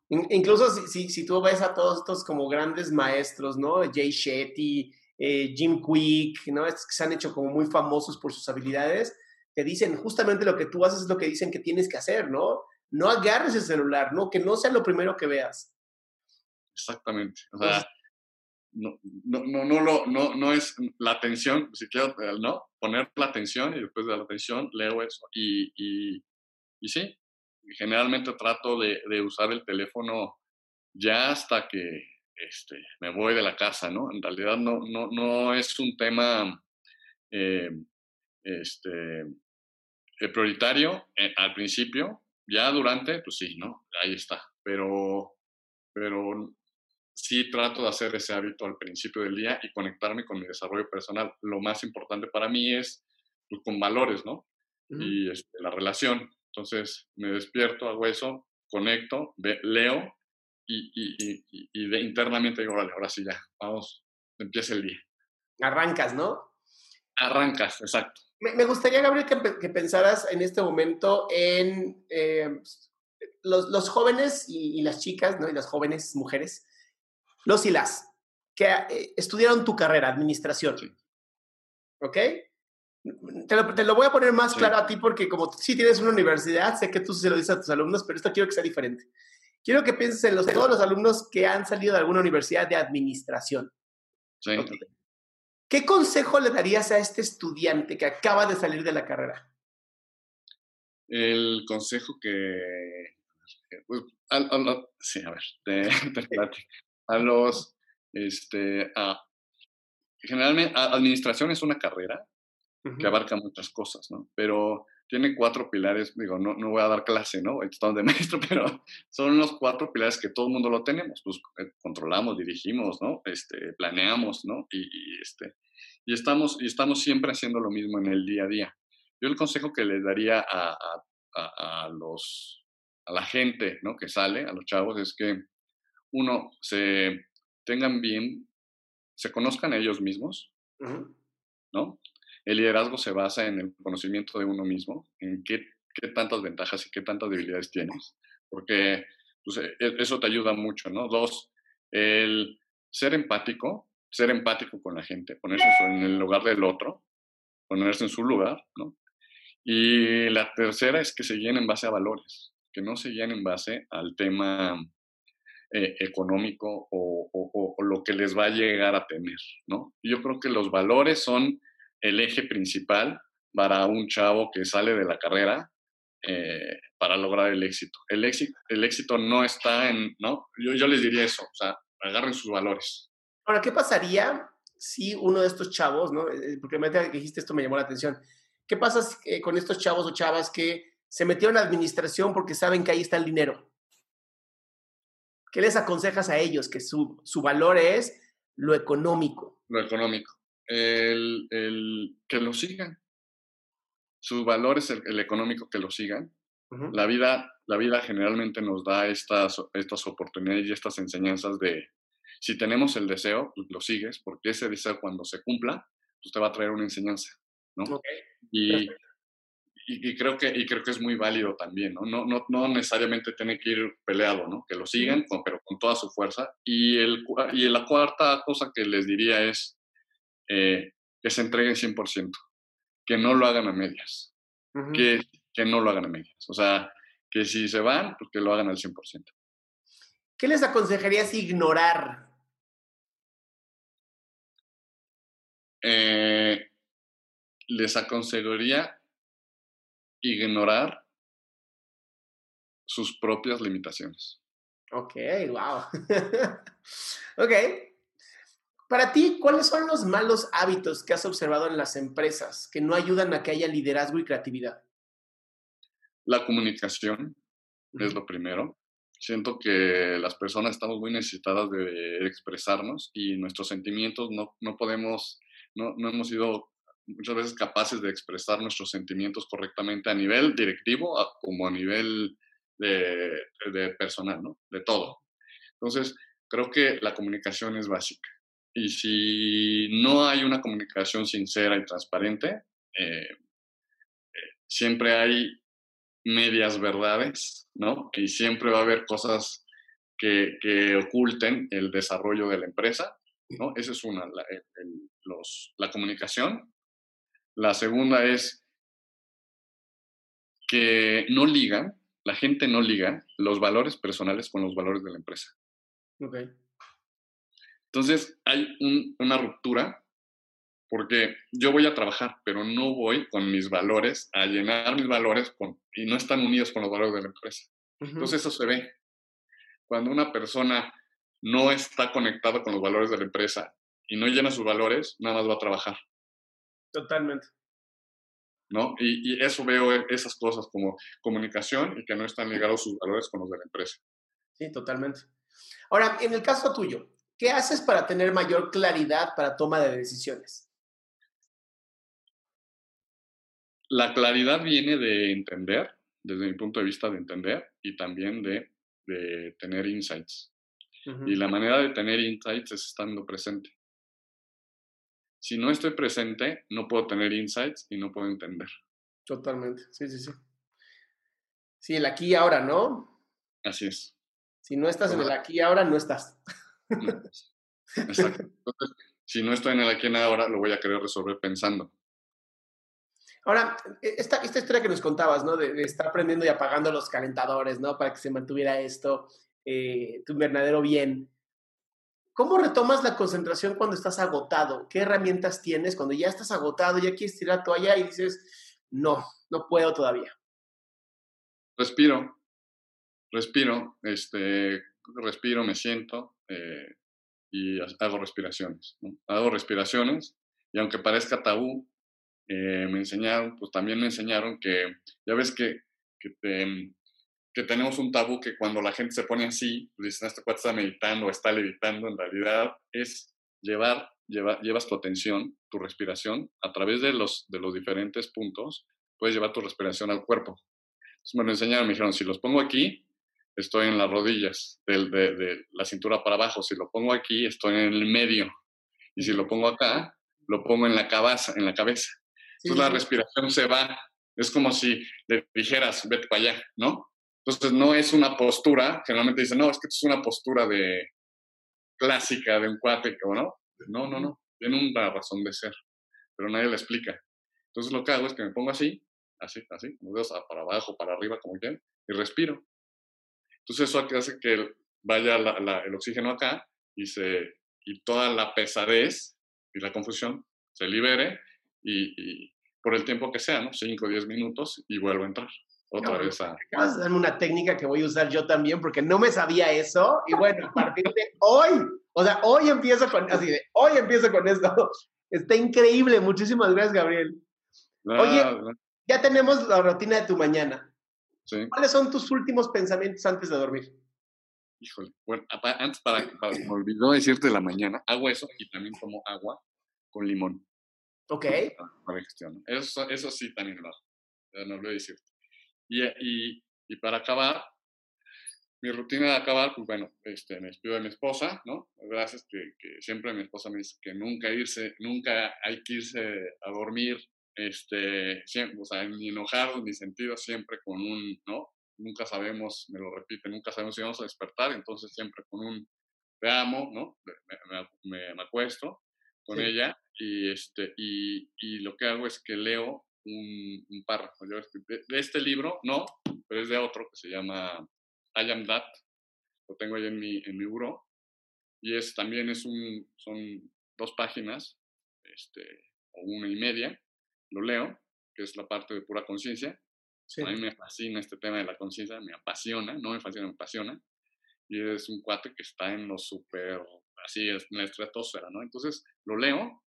Incluso si, si, tú ves a todos estos como grandes maestros, ¿no? Jay Shetty, eh, Jim Quick, ¿no? Estos que se han hecho como muy famosos por sus habilidades, te dicen justamente lo que tú haces es lo que dicen que tienes que hacer, ¿no? No agarres el celular, ¿no? Que no sea lo primero que veas. Exactamente. O sea, no, no, no, no, no, no es la atención, si quiero, ¿no? Poner la atención y después de la atención leo eso. Y, y, y sí, generalmente trato de, de, usar el teléfono ya hasta que este, me voy de la casa, ¿no? En realidad no, no, no es un tema eh, este, prioritario eh, al principio, ya durante, pues sí, ¿no? Ahí está, pero, pero sí trato de hacer ese hábito al principio del día y conectarme con mi desarrollo personal. Lo más importante para mí es pues, con valores, ¿no? Y este, la relación. Entonces me despierto, hago eso, conecto, leo y, y, y, de, internamente digo, vale, ahora sí ya, vamos, empieza el día. Arrancas, ¿no? Arrancas, exacto. Me, gustaría, Gabriel, que, pensaras en este momento en eh, los, los, jóvenes y, las chicas, ¿no? Y las jóvenes mujeres, los y las, que eh, estudiaron tu carrera, administración. ¿Ok? Te lo, voy a poner más claro a ti porque como sí tienes una universidad, sé que tú se lo dices a tus alumnos, pero esto quiero que sea diferente. Quiero que pienses en los, todos los alumnos que han salido de alguna universidad de administración. Sí. ¿Qué consejo le darías a este estudiante que acaba de salir de la carrera? El consejo que... Pues, sí, a ver, te, A los... Este, generalmente, administración es una carrera que abarca muchas cosas, ¿no? Pero tiene cuatro pilares, digo, no, no voy a dar clase, ¿no? Estamos de maestro, pero son los cuatro pilares que todo el mundo lo tenemos, pues eh, controlamos, dirigimos, ¿no? Este, planeamos, ¿no? Y, este, y, estamos, y estamos siempre haciendo lo mismo en el día a día. Yo el consejo que les daría a, a, a, los, a la gente ¿no? que sale, a los chavos, es que uno, se tengan bien, se conozcan ellos mismos, ¿no? El liderazgo se basa en el conocimiento de uno mismo, en qué, tantas ventajas y qué tantas debilidades tienes, porque pues, e, e, eso te ayuda mucho, ¿no? Dos, el ser empático, ser empático con la gente, ponerse en el lugar del otro, ponerse en su lugar, ¿no? Y la tercera es que se guíen en base a valores, que no se guíen en base al tema eh, económico o, lo que les va a llegar a tener, ¿no? Yo creo que los valores son el eje principal para un chavo que sale de la carrera eh, para lograr el éxito. El éxito, el éxito no está en, ¿no? Yo, yo les diría eso, o sea, agarren sus valores. Ahora, ¿qué pasaría si uno de estos chavos, ¿no? Eh, porque me dijiste esto me llamó la atención. ¿Qué pasa con estos chavos o chavas que se metieron a administración porque saben que ahí está el dinero? ¿Qué les aconsejas a ellos? Que su, su valor es lo económico. Lo económico. El, el, que lo sigan. Su valor es el, económico, que lo sigan. la, vida, la vida generalmente nos da estas, estas oportunidades y estas enseñanzas de, si tenemos el deseo, pues lo sigues, porque ese deseo cuando se cumpla, pues te va a traer una enseñanza, ¿no? Y, y, creo que, y creo que es muy válido también, ¿no? No, no, no necesariamente tiene que ir peleado, ¿no? Que lo sigan, pero con toda su fuerza. Y, el, y la cuarta cosa que les diría es eh, que se entreguen 100%, que no lo hagan a medias, que, que no lo hagan a medias. O sea, que si se van, pues que lo hagan al 100%. ¿Qué les aconsejarías ignorar? Eh, les aconsejaría ignorar sus propias limitaciones. Ok, wow. ok. Para ti, ¿cuáles son los malos hábitos que has observado en las empresas que no ayudan a que haya liderazgo y creatividad? La comunicación es lo primero. Siento que las personas estamos muy necesitadas de expresarnos y nuestros sentimientos no, no podemos, no, no hemos sido muchas veces capaces de expresar nuestros sentimientos correctamente a nivel directivo como a nivel de, personal, ¿no? De todo. Entonces, creo que la comunicación es básica. Y si no hay una comunicación sincera y transparente, eh, eh, siempre hay medias verdades, ¿no? Y siempre va a haber cosas que, oculten el desarrollo de la empresa, ¿no? Esa es una, la, los, la comunicación la segunda es que no ligan, la gente no liga los valores personales con los valores de la empresa. Okay. Entonces hay una ruptura porque yo voy a trabajar, pero no voy con mis valores a llenar mis valores con, y no están unidos con los valores de la empresa. Entonces eso se ve. Cuando una persona no está conectada con los valores de la empresa y no llena sus valores, nada más va a trabajar. Totalmente. ¿No? Y, eso veo e, esas cosas como comunicación y que no están ligados sus valores con los de la empresa. Sí, totalmente. Ahora, en el caso tuyo, ¿qué haces para tener mayor claridad para toma de decisiones? La claridad viene de entender, desde mi punto de vista de entender y también de, de tener insights. Y la manera de tener insights es estando presente. Si no estoy presente, no puedo tener insights y no puedo entender. Totalmente, sí, sí, sí. Sí, el aquí y ahora, ¿no? Así es. Si no estás en el aquí y ahora, no estás. Exacto. Entonces, si no estoy en el aquí y ahora, lo voy a querer resolver pensando. Ahora, e, esta, esta historia que nos contabas, ¿no? De, estar prendiendo y apagando los calentadores, ¿no? Para que se mantuviera esto, eh, tu invernadero bien. ¿Cómo retomas la concentración cuando estás agotado? ¿Qué herramientas tienes cuando ya estás agotado, ya quieres tirar toalla y dices, no, no puedo todavía? Respiro, respiro, este, respiro, me siento eh, y hago respiraciones. Hago respiraciones y aunque parezca tabú, eh, me enseñaron, pues también me enseñaron que, ya ves que, te, que tenemos un tabú que cuando la gente se pone así, pues dicen, este cuate está meditando o está levitando, en realidad es llevar, llevas tu atención, tu respiración, a través de los, de los diferentes puntos, puedes llevar tu respiración al cuerpo. Entonces me lo enseñaron, me dijeron, si los pongo aquí, estoy en las rodillas, de, de, la cintura para abajo. Si lo pongo aquí, estoy en el medio. Y si lo pongo acá, lo pongo en la cabeza. En la cabeza. Entonces la respiración se va. Es como si le dijeras, vete para allá, ¿no? Entonces no es una postura, generalmente dicen, no, es que es una postura de clásica de un cuate, ¿no? No, no, no, tiene una razón de ser, pero nadie la explica. Entonces lo que hago es que me pongo así, así, así, como dedos para abajo, para arriba, como quieran, y respiro. Entonces eso hace que vaya el oxígeno acá y, se, y toda la pesadez y la confusión se libere y, por el tiempo que sea, ¿no? 5 o 10 minutos y vuelvo a entrar otra vez a... Acabas de darme una técnica que voy a usar yo también porque no me sabía eso y bueno, a partir de hoy, o sea, hoy empiezo con, así de, hoy empiezo con esto. Está increíble, muchísimas gracias, Gabriel. Oye, ya tenemos la rutina de tu mañana. ¿Cuáles son tus últimos pensamientos antes de dormir? Híjole, bueno, antes para, para me olvidó decirte la mañana, hago eso y también tomo agua con limón. Ok. Para digestión. Eso, eso sí también lo hago. No a decirte. Y, y, y, para acabar, mi rutina de acabar, pues bueno, este, me despido de mi esposa, ¿no? Gracias que, que siempre mi esposa me dice que nunca irse, nunca hay que irse a dormir este, siempre, o sea, ni enojados ni sentidos, siempre con un, ¿no? Nunca sabemos, me lo repite, nunca sabemos si vamos a despertar, entonces siempre con un te amo, ¿no? Me, me, acuesto con ella y, este, y, y, lo que hago es que leo un, un párrafo. Yo, de, de, este libro, no, pero es de otro que se llama I Am That, lo tengo ahí en mi, en mi buró, y es, también es un, son dos páginas, este, o una y media, lo leo, que es la parte de pura conciencia. A mí me fascina este tema de la conciencia, me apasiona, no me fascina, me apasiona. Y es un cuate que está en lo súper, así, en la estratosfera, ¿no? Entonces, lo leo,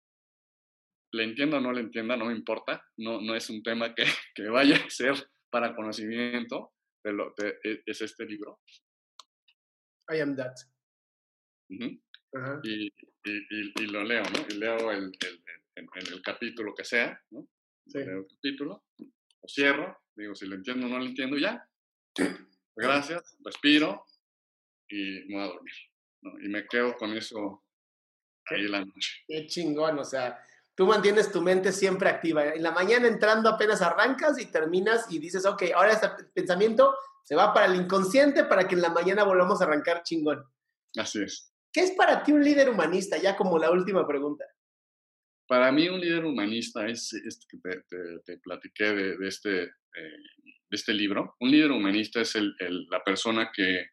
le entiendo o no le entienda, no me importa, no, no es un tema que, que vaya a ser para conocimiento, pero e, es este libro. I am that. y, y, y, lo leo, ¿no? Y leo el, el, en, el capítulo que sea, ¿no? Leo el capítulo, lo cierro, digo si lo entiendo o no lo entiendo, ya. Gracias, respiro y me voy a dormir. ¿no? Y me quedo con eso ahí la noche. Qué chingón, o sea, tú mantienes tu mente siempre activa. En la mañana entrando apenas arrancas y terminas y dices, ok, ahora este pensamiento se va para el inconsciente para que en la mañana volvamos a arrancar chingón. Así es. ¿Qué es para ti un líder humanista? Ya como la última pregunta. Para mí un líder humanista es este que te, platiqué de, este, eh, de este libro. Un líder humanista es la persona que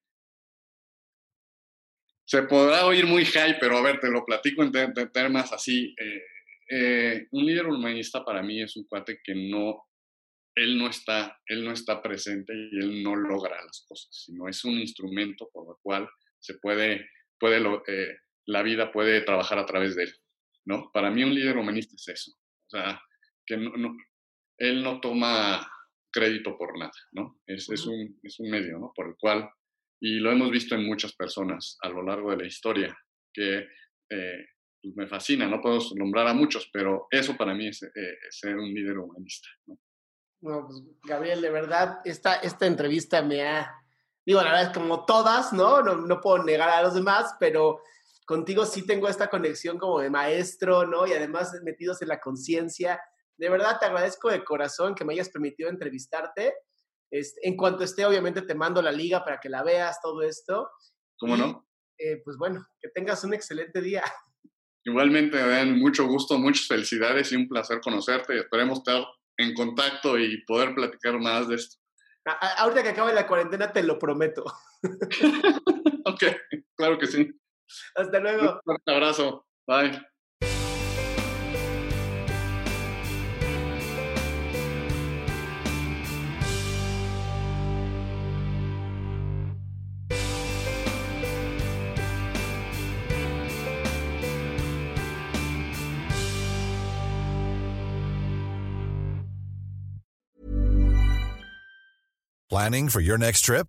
se podrá oír muy high, pero a ver, te lo platico en temas así. Eh, eh, un líder humanista para mí es un cuate que no, él no está, él no está presente y él no logra las cosas, sino es un instrumento por el cual se puede, puede la vida puede trabajar a través de él. ¿No? Para mí un líder humanista es eso, o sea, que no, él no toma crédito por nada, ¿no? Es, es, un, es un medio, ¿no? Por el cual, y lo hemos visto en muchas personas a lo largo de la historia, que eh, pues, me fascina, no puedo nombrar a muchos, pero eso para mí es, eh, ser un líder humanista, ¿no? No, pues, Gabriel, de verdad, esta, esta entrevista me ha, digo, la verdad es como todas, ¿no? ¿no? No puedo negar a los demás, pero contigo sí tengo esta conexión como de maestro, ¿no? Y además metidos en la conciencia. De verdad te agradezco de corazón que me hayas permitido entrevistarte. Este, en cuanto esté, obviamente te mando la liga para que la veas, todo esto. ¿Cómo no? Eh, pues bueno, que tengas un excelente día. Igualmente, Dan, mucho gusto, muchas felicidades y un placer conocerte y esperemos estar en contacto y poder platicar más de esto. ahorita que acabe la cuarentena, te lo prometo. ok, claro que sí. Hasta luego. Un abrazo. Bye. Planning for your next trip?